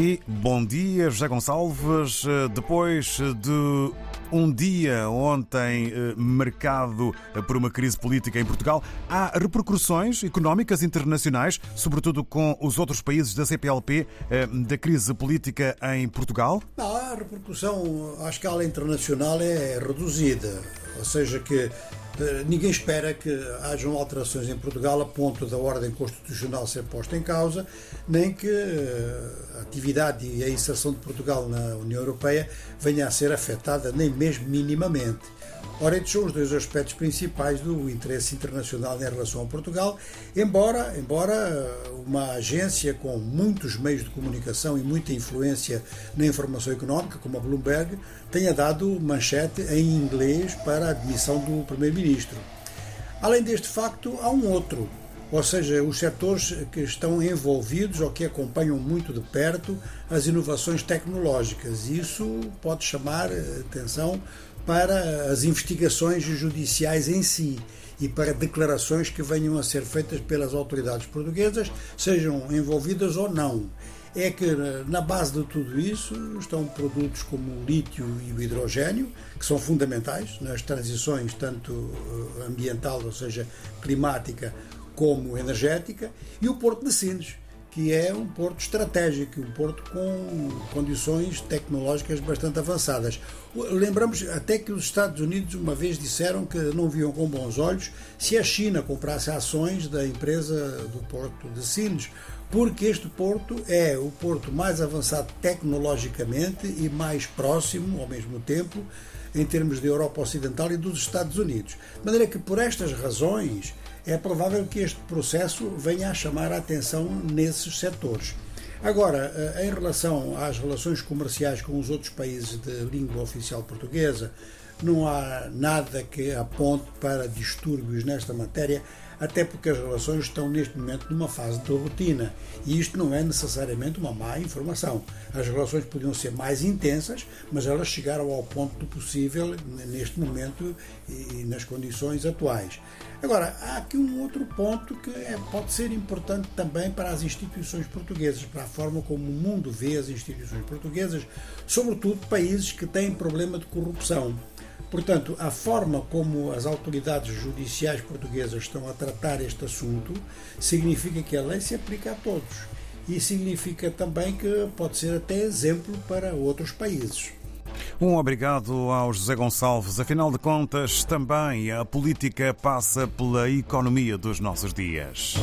E bom dia, José Gonçalves. Depois de um dia ontem marcado por uma crise política em Portugal, há repercussões económicas internacionais, sobretudo com os outros países da CPLP, da crise política em Portugal? Não, a repercussão à escala internacional é reduzida, ou seja, que Ninguém espera que hajam alterações em Portugal a ponto da ordem constitucional ser posta em causa, nem que a atividade e a inserção de Portugal na União Europeia venha a ser afetada, nem mesmo minimamente. Ora, estes são os dois aspectos principais do interesse internacional em relação a Portugal, embora, embora uma agência com muitos meios de comunicação e muita influência na informação económica, como a Bloomberg, tenha dado manchete em inglês para a admissão do Primeiro-Ministro. Além deste facto, há um outro, ou seja, os setores que estão envolvidos ou que acompanham muito de perto as inovações tecnológicas. Isso pode chamar atenção para as investigações judiciais em si e para declarações que venham a ser feitas pelas autoridades portuguesas, sejam envolvidas ou não. É que na base de tudo isso estão produtos como o lítio e o hidrogênio, que são fundamentais nas transições tanto eh, ambiental, ou seja, climática, como energética, e o Porto de Sines que é um porto estratégico, um porto com condições tecnológicas bastante avançadas. Lembramos até que os Estados Unidos uma vez disseram que não viam com bons olhos se a China comprasse ações da empresa do porto de Sines, porque este porto é o porto mais avançado tecnologicamente e mais próximo, ao mesmo tempo, em termos de Europa Ocidental e dos Estados Unidos. De maneira que, por estas razões, é provável que este processo venha a chamar a atenção nesses setores. Agora, eh, em relação às relações comerciais com os outros países de língua oficial portuguesa, não há nada que aponte para distúrbios nesta matéria, até porque as relações estão neste momento numa fase de rotina e isto não é necessariamente uma má informação. As relações podiam ser mais intensas, mas elas chegaram ao ponto do possível neste momento e nas condições atuais. Agora, há aqui um outro ponto que é, pode ser importante também para as instituições portuguesas, para a forma como o mundo vê as instituições portuguesas, sobretudo países que têm problema de corrupção. Portanto, a forma como as autoridades judiciais portuguesas estão a tratar este assunto significa que a lei se aplica a todos e significa também que pode ser até exemplo para outros países. Um obrigado ao José Gonçalves. Afinal de contas, também a política passa pela economia dos nossos dias.